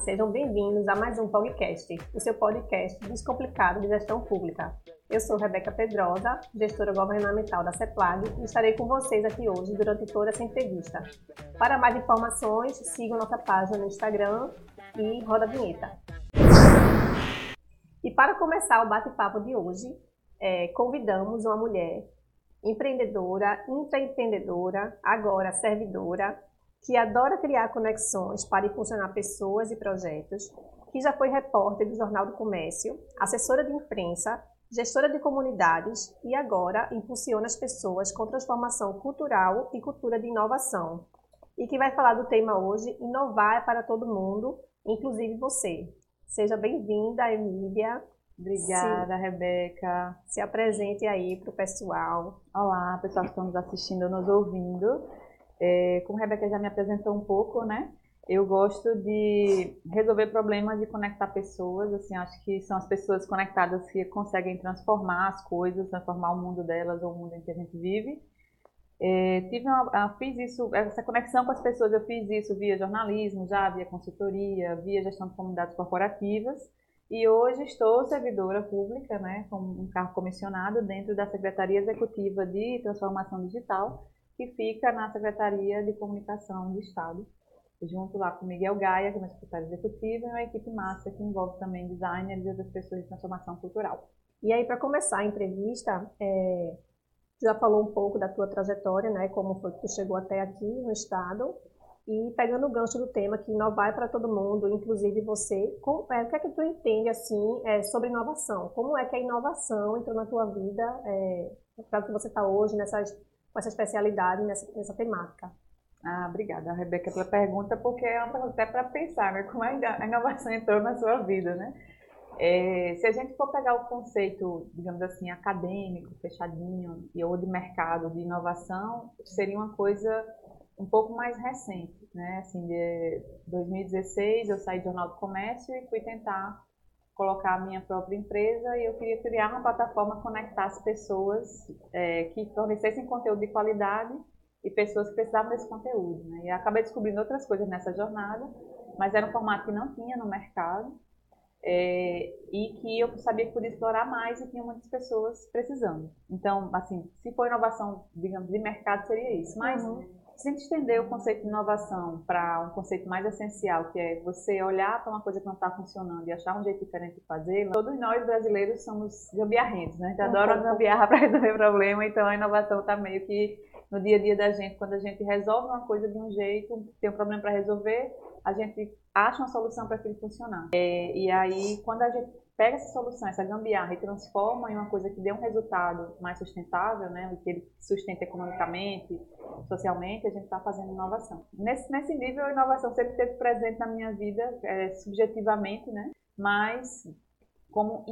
Sejam bem-vindos a mais um podcast, o seu podcast descomplicado de gestão pública. Eu sou Rebeca Pedrosa, gestora governamental da CEPLAG e estarei com vocês aqui hoje durante toda essa entrevista. Para mais informações, sigam nossa página no Instagram e roda a vinheta. E para começar o bate-papo de hoje, é, convidamos uma mulher empreendedora, intraempreendedora, agora servidora, que adora criar conexões para impulsionar pessoas e projetos, que já foi repórter do Jornal do Comércio, assessora de imprensa, gestora de comunidades e agora impulsiona as pessoas com transformação cultural e cultura de inovação. E que vai falar do tema hoje, inovar é para todo mundo, inclusive você. Seja bem-vinda, Emília. Obrigada, se, Rebeca. Se apresente aí para o pessoal. Olá, pessoal que estão nos assistindo, nos ouvindo. É, como a Rebeca já me apresentou um pouco, né? Eu gosto de resolver problemas e conectar pessoas. Assim, acho que são as pessoas conectadas que conseguem transformar as coisas, transformar o mundo delas ou o mundo em que a gente vive. É, tive uma, fiz isso, essa conexão com as pessoas, eu fiz isso via jornalismo, já via consultoria, via gestão de comunidades corporativas. E hoje estou servidora pública, né, com um cargo comissionado dentro da Secretaria Executiva de Transformação Digital, que fica na Secretaria de Comunicação do Estado, junto lá com Miguel Gaia, que é meu secretário executivo, e uma equipe massa que envolve também designers e outras pessoas de transformação cultural. E aí, para começar a entrevista, é, já falou um pouco da tua trajetória, né, como foi que tu chegou até aqui no Estado, e pegando o gancho do tema que inovar é para todo mundo, inclusive você, como, é, o que é que tu entende assim é, sobre inovação? Como é que a inovação entrou na tua vida, é, para que você está hoje nessas, com essa especialidade nessa, nessa temática? Ah, obrigada, Rebeca, pela pergunta, porque é uma pergunta até para pensar, né? Como a inovação entrou na sua vida, né? É, se a gente for pegar o conceito, digamos assim, acadêmico, fechadinho, e ou de mercado, de inovação, seria uma coisa um pouco mais recente, né? Assim, de 2016 eu saí do Jornal do Comércio e fui tentar colocar a minha própria empresa e eu queria criar uma plataforma que conectasse pessoas é, que fornecessem conteúdo de qualidade e pessoas que precisavam desse conteúdo, né? E acabei descobrindo outras coisas nessa jornada, mas era um formato que não tinha no mercado é, e que eu sabia que podia explorar mais e tinha muitas pessoas precisando. Então, assim, se for inovação, digamos, de mercado, seria isso. Mas uhum se a gente estender o conceito de inovação para um conceito mais essencial, que é você olhar para uma coisa que não está funcionando e achar um jeito diferente de fazer, todos nós brasileiros somos gambiarrentos, né? A gente adora gambiarra para resolver problema, então a inovação está meio que no dia a dia da gente. Quando a gente resolve uma coisa de um jeito, tem um problema para resolver, a gente acha uma solução para aquilo funcionar. É, e aí, quando a gente pega essa solução, essa gambiarra e transforma em uma coisa que dê um resultado mais sustentável, né, que ele sustenta economicamente, socialmente, a gente está fazendo inovação. Nesse, nesse nível, a inovação sempre esteve presente na minha vida, é, subjetivamente, né, mas como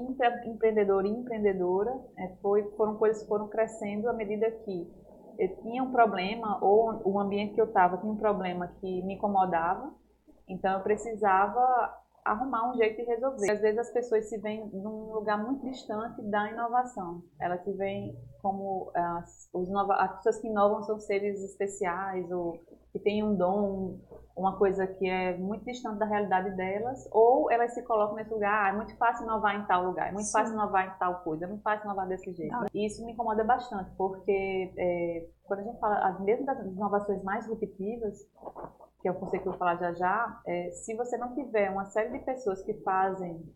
empreendedor e empreendedora, é, foi, foram coisas que foram crescendo à medida que eu tinha um problema, ou o ambiente que eu estava tinha um problema que me incomodava, então eu precisava arrumar um jeito de resolver. Às vezes as pessoas se veem num lugar muito distante da inovação. Elas se veem como as, os nova, as pessoas que inovam são seres especiais ou que têm um dom, uma coisa que é muito distante da realidade delas, ou elas se colocam nesse lugar, ah, é muito fácil inovar em tal lugar, é muito Sim. fácil inovar em tal coisa, é muito fácil inovar desse jeito. E isso me incomoda bastante, porque é, quando a gente fala, mesmo das inovações mais disruptivas, que é o conceito que eu vou falar já já, é, se você não tiver uma série de pessoas que fazem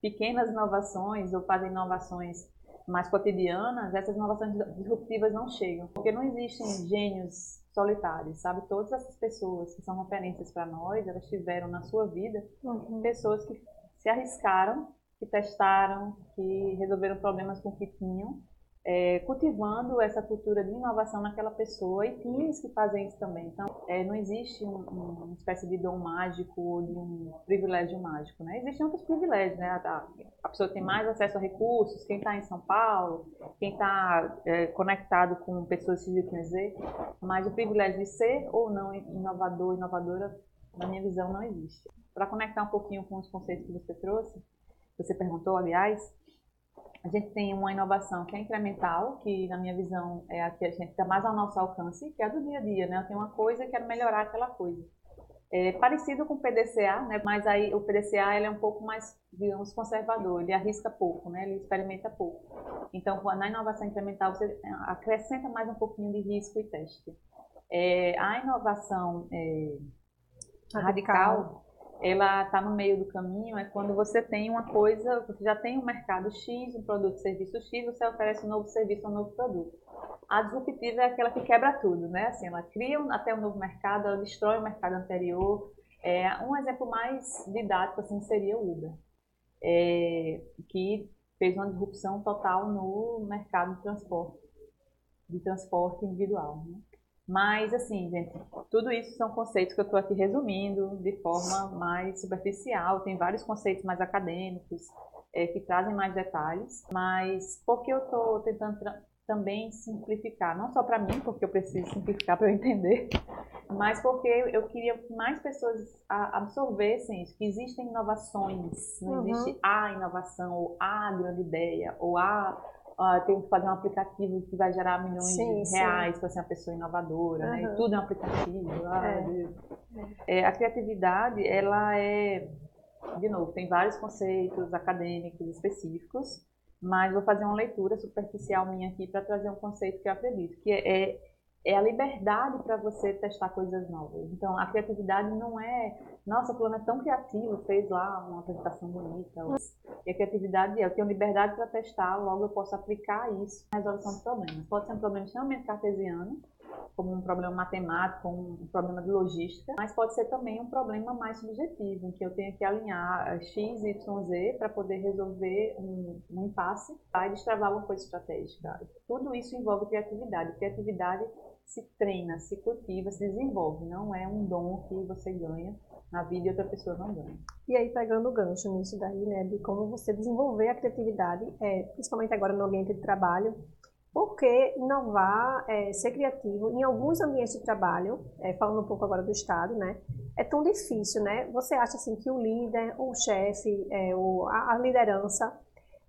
pequenas inovações ou fazem inovações mais cotidianas, essas inovações disruptivas não chegam. Porque não existem gênios solitários, sabe? Todas essas pessoas que são referências para nós, elas tiveram na sua vida uhum. pessoas que se arriscaram, que testaram, que resolveram problemas com o que tinham é, cultivando essa cultura de inovação naquela pessoa e times que fazem isso também. Então, é, não existe um, um, uma espécie de dom mágico ou de um privilégio mágico, né? Existem outros privilégios, né? A, a pessoa tem mais acesso a recursos, quem está em São Paulo, quem está é, conectado com pessoas Z, mas o privilégio de ser ou não inovador, inovadora, na minha visão, não existe. Para conectar um pouquinho com os conceitos que você trouxe, você perguntou, aliás, a gente tem uma inovação que é incremental, que na minha visão é a que a gente está mais ao nosso alcance, que é a do dia a dia, né? Eu tenho uma coisa e quero melhorar aquela coisa. É parecido com o PDCA, né? mas aí o PDCA ele é um pouco mais, digamos, conservador, ele arrisca pouco, né? ele experimenta pouco. Então, na inovação incremental, você acrescenta mais um pouquinho de risco e teste. É, a inovação é, radical, radical ela está no meio do caminho, é quando você tem uma coisa, você já tem um mercado X, um produto, serviço X, você oferece um novo serviço, um novo produto. A disruptiva é aquela que quebra tudo, né? Assim, ela cria até um novo mercado, ela destrói o mercado anterior. É, um exemplo mais didático assim, seria o Uber, é, que fez uma disrupção total no mercado de transporte, de transporte individual. Né? Mas, assim, gente, tudo isso são conceitos que eu estou aqui resumindo de forma mais superficial. Tem vários conceitos mais acadêmicos é, que trazem mais detalhes. Mas por que eu estou tentando também simplificar? Não só para mim, porque eu preciso simplificar para eu entender, mas porque eu queria que mais pessoas absorvessem isso, que existem inovações, não uhum. existe a inovação, ou a grande ideia, ou a uh, tem que fazer um aplicativo que vai gerar milhões sim, de reais para ser uma pessoa inovadora, uhum. né? E tudo é um aplicativo. É. É, a criatividade, ela é, de novo, tem vários conceitos acadêmicos específicos, mas vou fazer uma leitura superficial minha aqui para trazer um conceito que eu acredito, que é, é é a liberdade para você testar coisas novas. Então, a criatividade não é, nossa, o plano é tão criativo, fez lá uma apresentação bonita. E a criatividade é, eu tenho liberdade para testar, logo eu posso aplicar isso na resolução de problemas. Pode ser um problema extremamente cartesiano, como um problema matemático, um problema de logística, mas pode ser também um problema mais subjetivo, em que eu tenho que alinhar X, Y, Z para poder resolver um, um impasse e destravar uma coisa estratégica. Tudo isso envolve criatividade. Criatividade se treina, se cultiva, se desenvolve. Não é um dom que você ganha na vida e outra pessoa não ganha. E aí, pegando o gancho nisso daí, né, de como você desenvolver a criatividade, é, principalmente agora no ambiente de trabalho, porque inovar, é, ser criativo, em alguns ambientes de trabalho, é, falando um pouco agora do Estado, né, é tão difícil, né? Você acha assim que o líder, o chefe, é, o, a, a liderança,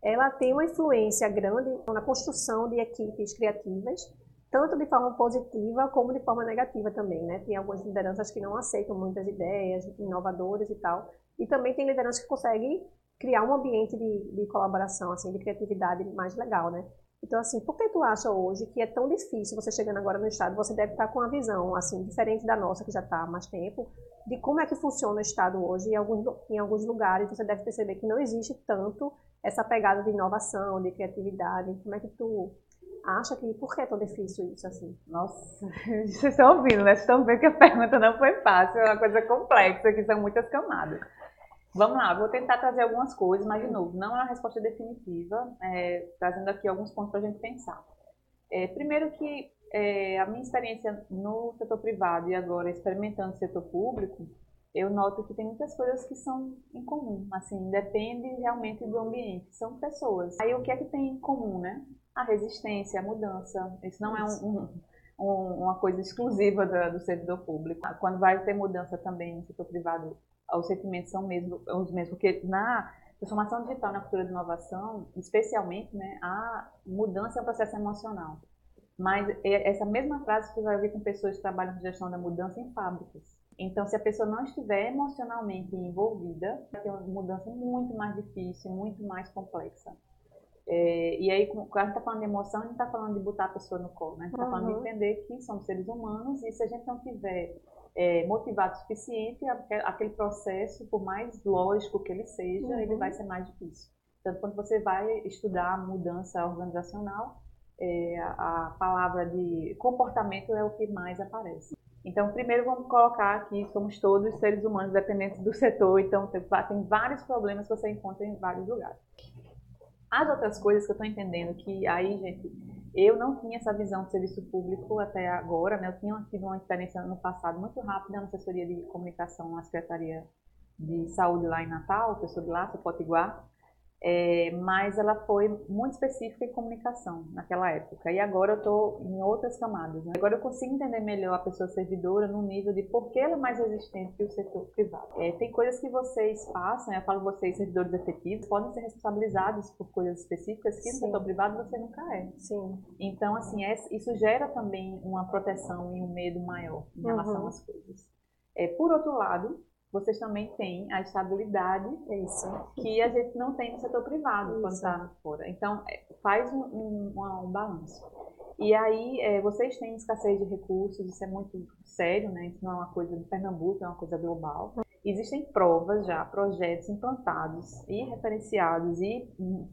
ela tem uma influência grande na construção de equipes criativas, tanto de forma positiva como de forma negativa também, né? Tem algumas lideranças que não aceitam muitas ideias inovadoras e tal, e também tem lideranças que conseguem criar um ambiente de, de colaboração, assim, de criatividade mais legal, né? Então, assim, por que tu acha hoje que é tão difícil você chegando agora no Estado, você deve estar com uma visão, assim, diferente da nossa, que já está há mais tempo, de como é que funciona o Estado hoje, em alguns, em alguns lugares você deve perceber que não existe tanto essa pegada de inovação, de criatividade, como é que tu acha que por que é tão difícil isso assim? Nossa, vocês estão ouvindo, né? Vocês estão vendo que a pergunta não foi fácil, é uma coisa complexa, que são muitas camadas. Vamos lá, vou tentar trazer algumas coisas, mas de novo, não é uma resposta definitiva, é, trazendo aqui alguns pontos para a gente pensar. É, primeiro que é, a minha experiência no setor privado e agora experimentando o setor público, eu noto que tem muitas coisas que são em comum, assim, depende realmente do ambiente, são pessoas. Aí o que é que tem em comum, né? A resistência, a mudança. Isso não é um, um, uma coisa exclusiva do, do, servidor público. Quando vai ter mudança também no setor privado, os sentimentos são mesmo, os mesmos, porque na transformação digital, na cultura de inovação, especialmente, né, a mudança é um processo emocional. Mas essa mesma frase você vai ouvir com pessoas que trabalham com gestão da mudança em fábricas. Então, se a pessoa não estiver emocionalmente envolvida, vai ter uma mudança muito mais difícil, muito mais complexa. É, e aí, quando a gente está falando de emoção, a gente está falando de botar a pessoa no colo, né? A gente está uhum. falando de entender que somos seres humanos e se a gente não tiver é, motivado o suficiente, aquele processo, por mais lógico que ele seja, uhum. ele vai ser mais difícil. Então, quando você vai estudar mudança organizacional, é, a palavra de comportamento é o que mais aparece. Então, primeiro vamos colocar aqui, somos todos seres humanos dependentes do setor, então tem vários problemas que você encontra em vários lugares. As outras coisas que eu estou entendendo que aí, gente, eu não tinha essa visão de serviço público até agora, né? Eu tinha tido uma experiência no passado muito rápida na assessoria de comunicação na Secretaria de Saúde lá em Natal, eu sou de lá, sou potiguar. É, mas ela foi muito específica em comunicação naquela época. E agora eu estou em outras camadas. Né? Agora eu consigo entender melhor a pessoa servidora no nível de por que ela é mais resistente que o setor privado. É, tem coisas que vocês passam, eu falo vocês, servidores efetivos, podem ser responsabilizados por coisas específicas que Sim. no setor privado você nunca é. Sim. Então, assim, é, isso gera também uma proteção e um medo maior em relação uhum. às coisas. É, por outro lado, vocês também têm a estabilidade Isso. que a gente não tem no setor privado Isso. quando está fora. Então, é, faz um, um, um, balanço. E aí, é, vocês têm escassez de recursos, isso é muito sério, né? Isso não é uma coisa de Pernambuco, é uma coisa global. Existem provas já, projetos implantados e referenciados e,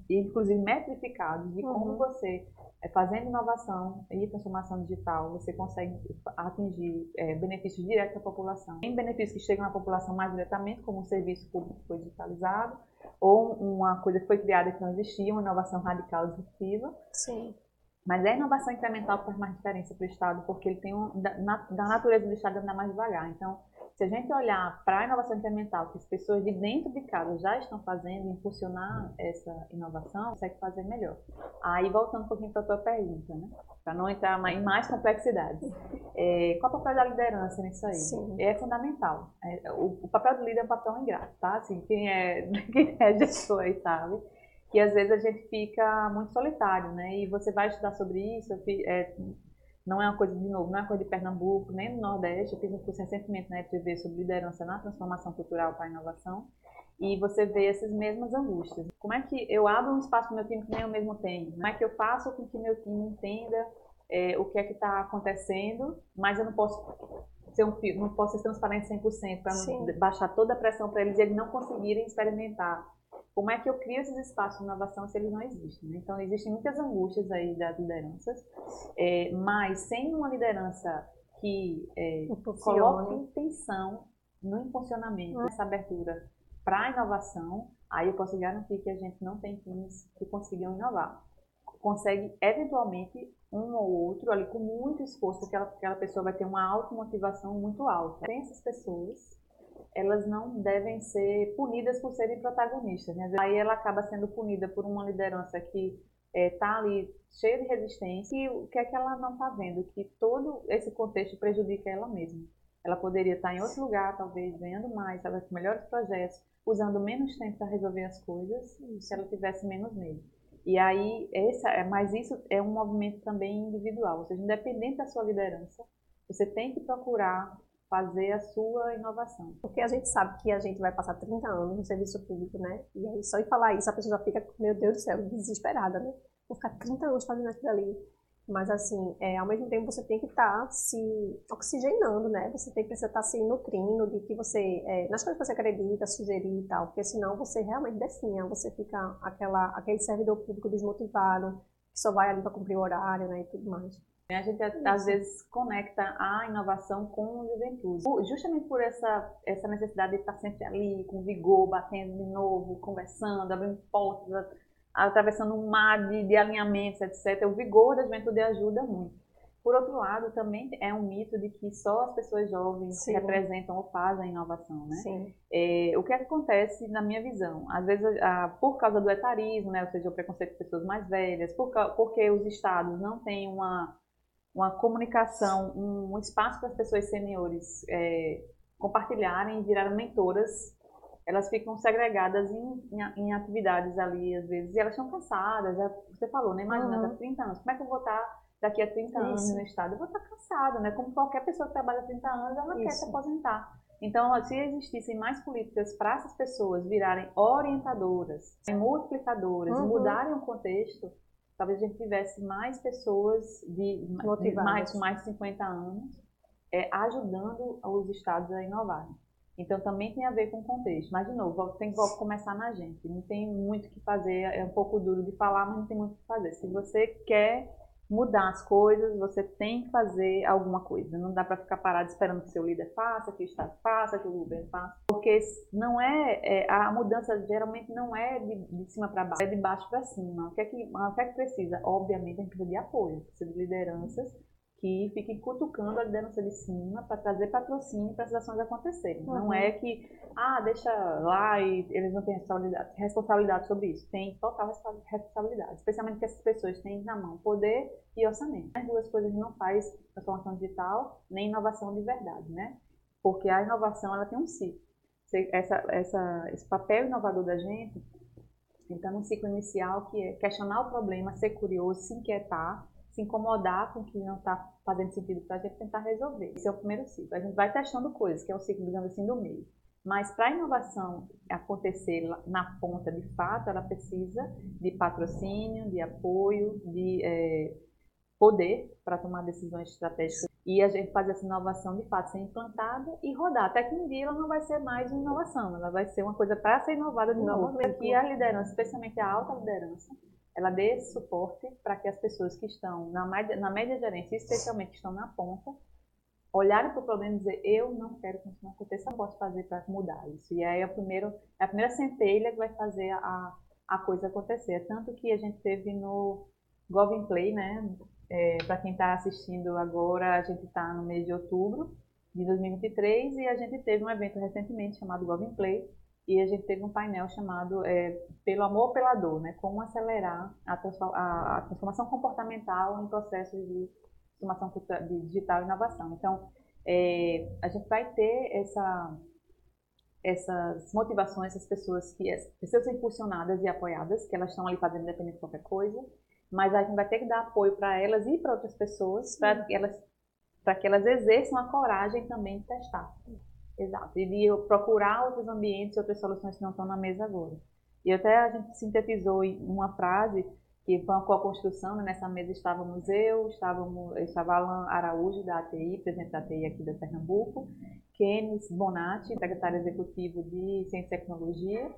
e inclusive metrificados de como uhum. você é, fazendo inovação e transformação digital, você consegue atingir é, benefícios diretos à população. Tem benefícios que chegam à população mais diretamente, como um serviço público que foi digitalizado, ou uma coisa que foi criada que não existia, uma inovação radical disruptiva. Sim. Mas a inovação incremental faz mais diferença para o Estado, porque ele tem um, da, na, da natureza do Estado andar mais devagar. Então, se a gente olhar para a inovação incremental, que as pessoas de dentro de casa já estão fazendo, impulsionar essa inovação, consegue fazer melhor. Aí, voltando um pouquinho para a tua pergunta, né? para não entrar em mais complexidades. É, qual é o papel da liderança nisso aí? Sim. É fundamental. É, o, o, papel do líder é um papel ingrato, tá? Assim, quem é, quem é gestor aí sabe que às vezes a gente fica muito solitário, né? E você vai estudar sobre isso, é, não é uma coisa, de novo, não é uma coisa de Pernambuco, nem do Nordeste. Eu fiz um curso recentemente na FGV sobre liderança na transformação cultural para a inovação. E você vê essas mesmas angústias. Como é que eu abro um espaço para o meu time que nem eu mesmo tenho? Como é que eu faço com que meu time entenda é, o que é que está acontecendo, mas eu não posso ser um, não posso ser transparente 100% para baixar toda a pressão para eles e eles não conseguirem experimentar como é que eu crio esses espaços de inovação se eles não existem? Né? Então, existem muitas angústias aí das lideranças, é, mas sem uma liderança que é, coloque intenção no impulsionamento, nessa abertura para a inovação, aí eu posso garantir que a gente não tem times que consigam inovar. Consegue, eventualmente, um ou outro, ali com muito esforço, aquela, aquela pessoa vai ter uma automotivação muito alta. Tem essas pessoas elas não devem ser punidas por serem protagonistas. Né? Aí ela acaba sendo punida por uma liderança que está é, ali cheia de resistência e o que é que ela não está vendo? Que todo esse contexto prejudica ela mesma. Ela poderia estar em outro lugar, talvez ganhando mais, talvez com melhores projetos, usando menos tempo para resolver as coisas, se ela tivesse menos medo. E aí, essa, é, mas isso é um movimento também individual, ou seja, independente da sua liderança, você tem que procurar fazer a sua inovação. Porque a gente sabe que a gente vai passar 30 anos no serviço público, né? E aí só em falar isso a pessoa já fica, meu Deus do céu, desesperada, né? Vou ficar 30 anos fazendo aquilo ali. Mas assim, é, ao mesmo tempo você tem que estar tá se oxigenando, né? Você tem que estar tá se nutrindo de que você, é, nas coisas que você acredita, sugerir e tal, porque senão você realmente definha, você fica aquela, aquele servidor público desmotivado, que só vai ali para cumprir o horário, né, e tudo mais. A gente às vezes conecta a inovação com a juventude. Justamente por essa, essa necessidade de estar sempre ali, com vigor, batendo de novo, conversando, abrindo portas, atravessando um mar de, de alinhamentos, etc. O vigor da juventude ajuda muito. Por outro lado, também é um mito de que só as pessoas jovens Sim. representam ou fazem a inovação, né? Sim. É, o que, é que acontece na minha visão? Às vezes, a, por causa do etarismo, né, ou seja, o preconceito de pessoas mais velhas, por, porque os estados não têm uma uma comunicação, um, um espaço para as pessoas seniores é, compartilharem virarem mentoras. Elas ficam segregadas em, em, em, atividades ali, às vezes, e elas estão cansadas. Já, você falou, né? Imagina, uhum. 30 anos. Como é que eu vou estar daqui a 30 Isso. anos no Estado? Eu vou estar cansada, né? Como qualquer pessoa que trabalha 30 anos, ela Isso. quer se aposentar. Então, se existissem mais políticas para essas pessoas virarem orientadoras, multiplicadoras, uhum. mudarem o contexto, talvez a gente tivesse mais pessoas de, de mais, mais de 50 anos é, ajudando os estados a inovarem. Então também tem a ver com o contexto. Mas, de novo, tem que começar na gente. Não tem muito o que fazer, é um pouco duro de falar, mas não tem muito o que fazer. Se você quer mudar as coisas, você tem que fazer alguma coisa. Não dá para ficar parado esperando que seu líder faça, que o Estado faça, que o governo faça. Porque não é, é a mudança geralmente não é de, de cima para baixo, é de baixo para cima. O que, é que, o que é que precisa? Obviamente a gente precisa de apoio, precisa de lideranças que fiquem cutucando a liderança de cima para trazer patrocínio para essas ações acontecerem. Uhum. Não é que, ah, deixa lá e eles não têm responsabilidade, responsabilidade sobre isso. Tem total responsabilidade, especialmente que essas pessoas têm na mão poder e orçamento. As duas coisas não faz transformação digital nem inovação de verdade, né? Porque a inovação ela tem um ciclo. Essa, essa, esse papel inovador da gente está num ciclo inicial que é questionar o problema, ser curioso, se inquietar, se incomodar com o que não está fazendo sentido para a gente tentar resolver. Esse é o primeiro ciclo. A gente vai testando coisas, que é o ciclo, digamos assim, do meio. Mas para a inovação acontecer na ponta de fato, ela precisa de patrocínio, de apoio, de é, poder para tomar decisões estratégicas. E a gente faz essa inovação de fato ser implantada e rodar. Até que um dia ela não vai ser mais uma inovação, ela vai ser uma coisa para ser inovada de novo. Aqui a liderança, especialmente a alta liderança, ela dê suporte para que as pessoas que estão na média, na média gerência, especialmente que estão na ponta, olharem para o problema e dizer, eu não quero que isso aconteça, não posso fazer para mudar isso. E aí é, primeiro, é a primeira centelha que vai fazer a, a coisa acontecer. Tanto que a gente teve no Govin Play, né? É, para quem está assistindo agora, a gente está no mês de outubro de 2023 e a gente teve um evento recentemente chamado Govin Play e a gente teve um painel chamado é, Pelo Amor pela Dor, né? Como acelerar a, a, a transformação comportamental em processos de transformação de digital e inovação. Então, é, a gente vai ter essa, essas motivações, essas pessoas que precisam ser impulsionadas e apoiadas, que elas estão ali fazendo independente de qualquer coisa, mas a gente vai ter que dar apoio para elas e para outras pessoas, para que elas para que elas exerçam a coragem também de testar. Exato. E de procurar outros ambientes, outras soluções que não estão na mesa agora. E até a gente sintetizou em uma frase que foi uma co-construção, né? nessa mesa estávamos eu, estávamos, estava Alan Araújo, da ATI, presidente da ATI aqui da Pernambuco, Kenis Bonatti, secretário executivo de Ciência e Tecnologia,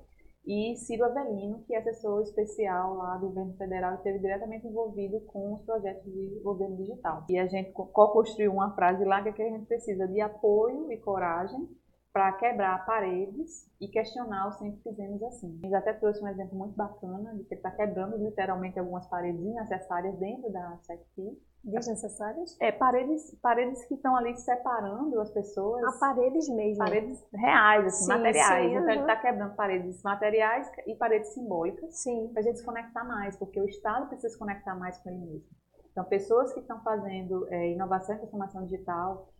e Ciro Avelino, que é assessor especial lá do governo federal e esteve diretamente envolvido com os projetos de governo digital. E a gente co-construiu uma frase lá que, é que a gente precisa de apoio e coragem para quebrar paredes e questionar o sempre fizemos assim. Ele até trouxe um exemplo muito bacana de que ele está quebrando literalmente algumas paredes desnecessárias dentro da SECP. Desnecessárias? É, paredes, paredes que estão ali separando as pessoas. A paredes mesmo. Paredes reais, assim, sim, materiais. Sim, então uhum. ele está quebrando paredes materiais e paredes simbólicas para a gente se conectar mais, porque o Estado precisa se conectar mais com ele mesmo. Então, pessoas que estão fazendo é, inovação e transformação digital,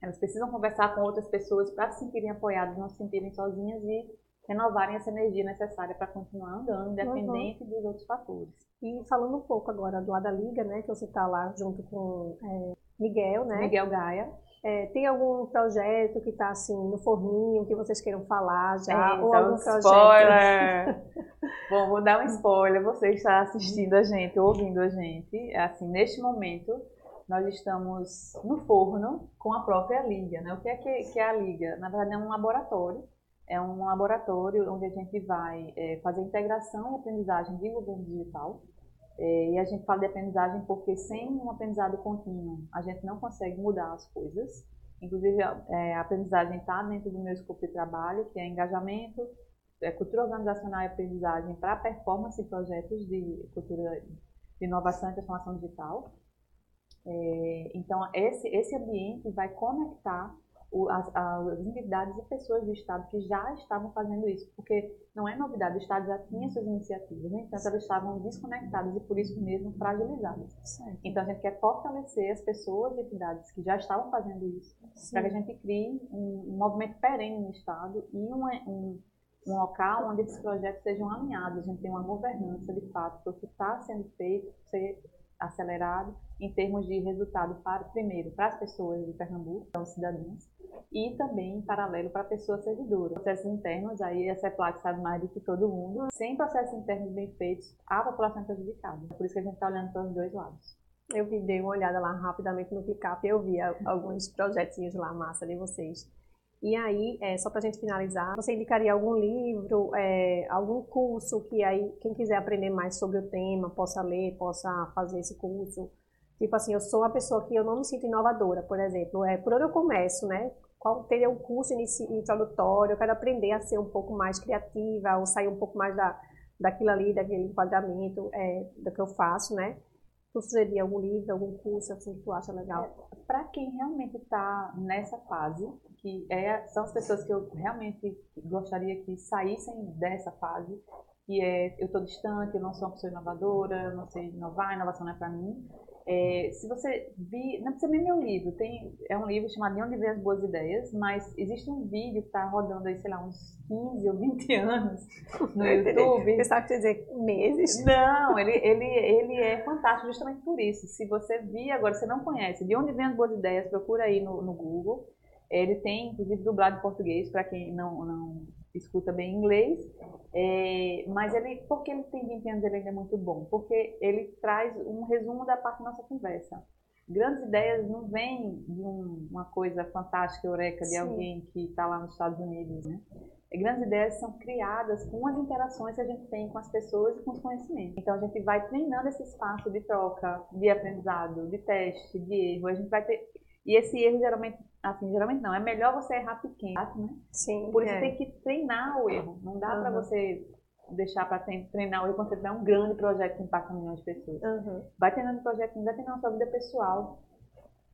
elas precisam conversar com outras pessoas para se sentirem apoiadas, não se sentirem sozinhas e renovarem essa energia necessária para continuar andando, independente uhum. dos outros fatores. E falando um pouco agora do lado da Liga, né, que você está lá junto com é, Miguel, né? Miguel Gaia. É, tem algum projeto que está assim no forninho que vocês queiram falar já? É, ou então, algum projeto? Spoiler! Bom, vou dar um spoiler. Você está assistindo a gente, ouvindo a gente. Assim, neste momento, nós estamos no forno com a própria Liga. Né? O que é, que, que é a Liga? Na verdade, é um laboratório. É um laboratório onde a gente vai é, fazer integração e aprendizagem de governo digital. É, e a gente fala de aprendizagem porque sem um aprendizado contínuo, a gente não consegue mudar as coisas. Inclusive, é, a aprendizagem está dentro do meu escopo de trabalho, que é engajamento, é, cultura organizacional e aprendizagem para performance e projetos de cultura de inovação e transformação digital. É, então, esse, esse ambiente vai conectar as, as entidades e pessoas do Estado que já estavam fazendo isso, porque não é novidade, o Estado já tinha suas iniciativas, né? então elas estavam desconectadas e por isso mesmo fragilizadas. Certo. Então a gente quer fortalecer as pessoas e entidades que já estavam fazendo isso, para que a gente crie um, um, movimento perene no Estado e um, um, um local onde esses projetos sejam alinhados, a gente tem uma governança de fato para o que está sendo feito ser acelerado em termos de resultado para, primeiro, para as pessoas de Pernambuco, então cidadãos, e também em paralelo para pessoas servidoras. Processos internos, aí a CEPLAC sabe mais do que todo mundo, sem processos internos bem feitos, a população é prejudicada. Por isso que a gente está olhando para os dois lados. Eu dei uma olhada lá rapidamente no ClickUp e eu vi alguns projetinhos lá, massa de vocês. E aí, é, só para a gente finalizar, você indicaria algum livro, é, algum curso que aí quem quiser aprender mais sobre o tema possa ler, possa fazer esse curso? Tipo assim, eu sou uma pessoa que eu não me sinto inovadora, por exemplo. É, por onde eu começo, né? Qual teria um curso introdutório? Eu quero aprender a ser um pouco mais criativa, ou sair um pouco mais da, daquilo ali, daquele enquadramento é, do que eu faço, né? Tu sugeriria algum livro, algum curso assim que tu acha legal? É, para quem realmente está nessa fase, que é, são as pessoas que eu realmente gostaria que saíssem dessa fase, que é eu estou distante, eu não sou uma pessoa inovadora, eu não sei inovar, inovação não é para mim. É, se você vir, não precisa nem ler o livro, tem, é um livro chamado De Onde Vem as Boas Ideias, mas existe um vídeo que está rodando aí, sei lá, uns 15 ou 20 anos no YouTube. Pensava que quer dizer meses. Não, ele, ele, ele é fantástico justamente por isso. Se você vir agora, você não conhece De Onde Vem as Boas Ideias, procura aí no, no Google. Ele tem, inclusive, dublado em português, para quem não, não escuta bem inglês. É, mas ele, por que ele tem 20 anos ele ainda é muito bom? Porque ele traz um resumo da parte da nossa conversa. Grandes ideias não vêm de um, uma coisa fantástica, eureka, de Sim. alguém que está lá nos Estados Unidos, né? Grandes ideias são criadas com as interações que a gente tem com as pessoas e com os conhecimentos. Então a gente vai treinando esse espaço de troca, de aprendizado, de teste, de erro. A gente vai ter e esse erro geralmente, assim, geralmente não, é melhor você errar pequeno, né? Sim. Por isso é. tem que treinar o erro. Não dá uhum. para você deixar para treinar o erro quando você tiver um grande projeto que impacta milhões de pessoas. Uhum. Vai treinando projeto, vai treinando a sua vida pessoal.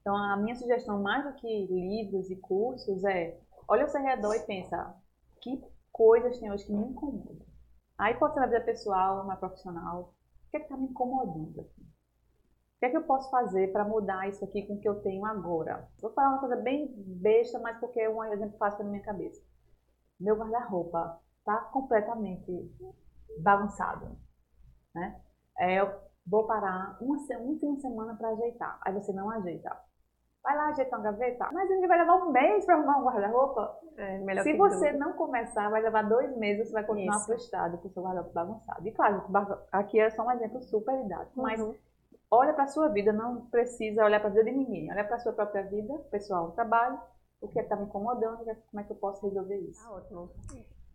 Então a minha sugestão, mais do que livros e cursos, é olha ao seu redor e pensa, que coisas tem hoje que me incomodam? Aí pode ser na vida pessoal, na profissional. O que é está me incomodando? O que é que eu posso fazer para mudar isso aqui com o que eu tenho agora? Vou falar uma coisa bem besta, mas porque é um exemplo fácil na minha cabeça. Meu guarda-roupa está completamente bagunçado. Né? É, eu vou parar uma, uma semana para ajeitar. Aí você não ajeita. Vai lá ajeitar uma gaveta. Mas a gente vai levar um mês para arrumar um guarda-roupa. É, Se você não começar, vai levar dois meses, você vai continuar Isso. frustrado com o seu guarda-roupa bagunçado. E claro, aqui é só um exemplo super didático, uhum. mas olha para a sua vida, não precisa olhar para a vida de ninguém. Olha para a sua própria vida, pessoal, trabalho, o que é está me incomodando, como é que eu posso resolver isso. Tá ótimo.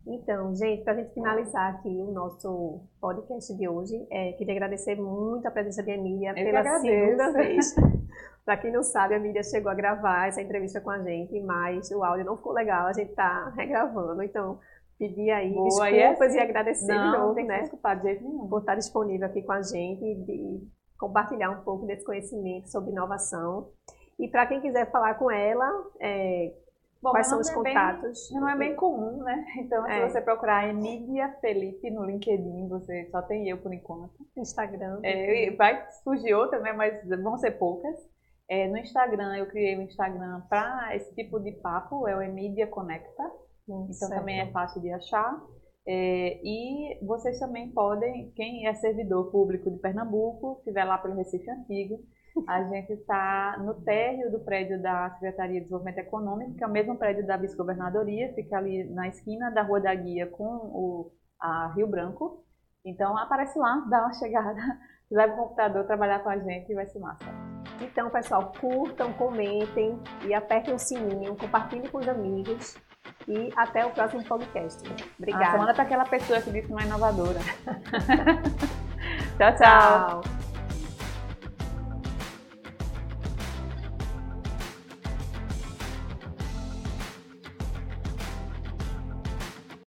Então, gente, para a gente finalizar aqui o nosso podcast de hoje, é, queria agradecer muito a presença de Emília eu pela segunda vez. para quem não sabe, a Emília chegou a gravar essa entrevista com a gente, mas o áudio não ficou legal, a gente está regravando, então pedir aí Boa, desculpas e, e agradecer não, de novo, tem né? Desculpar de jeito nenhum. Por estar disponível aqui com a gente e compartilhar um pouco desse conhecimento sobre inovação. E para quem quiser falar com ela, é, Bom, quais são os é contatos? Bem, não é bem comum, né? Então, é. se você procurar Emília Felipe no LinkedIn, você só tem eu por enquanto. Instagram. É, vai surgir outra, né? Mas vão ser poucas. É, no Instagram, eu criei um Instagram para esse tipo de papo, é o Emília Conecta. Hum, então certo. também é fácil de achar. É, e vocês também podem, quem é servidor público de Pernambuco, estiver lá pelo Recife Antigo, a gente está no térreo do prédio da Secretaria de Desenvolvimento Econômico, que é o mesmo prédio da Vice-Governadoria, fica ali na esquina da Rua da Guia com o a Rio Branco. Então aparece lá, dá uma chegada, leva o computador, trabalhar com a gente e vai ser massa. Então, pessoal, curtam, comentem e apertem o sininho, compartilhem com os amigos. E até o próximo podcast. Obrigada. Ah, manda para aquela pessoa que disse que não é inovadora. tchau, tchau. tchau.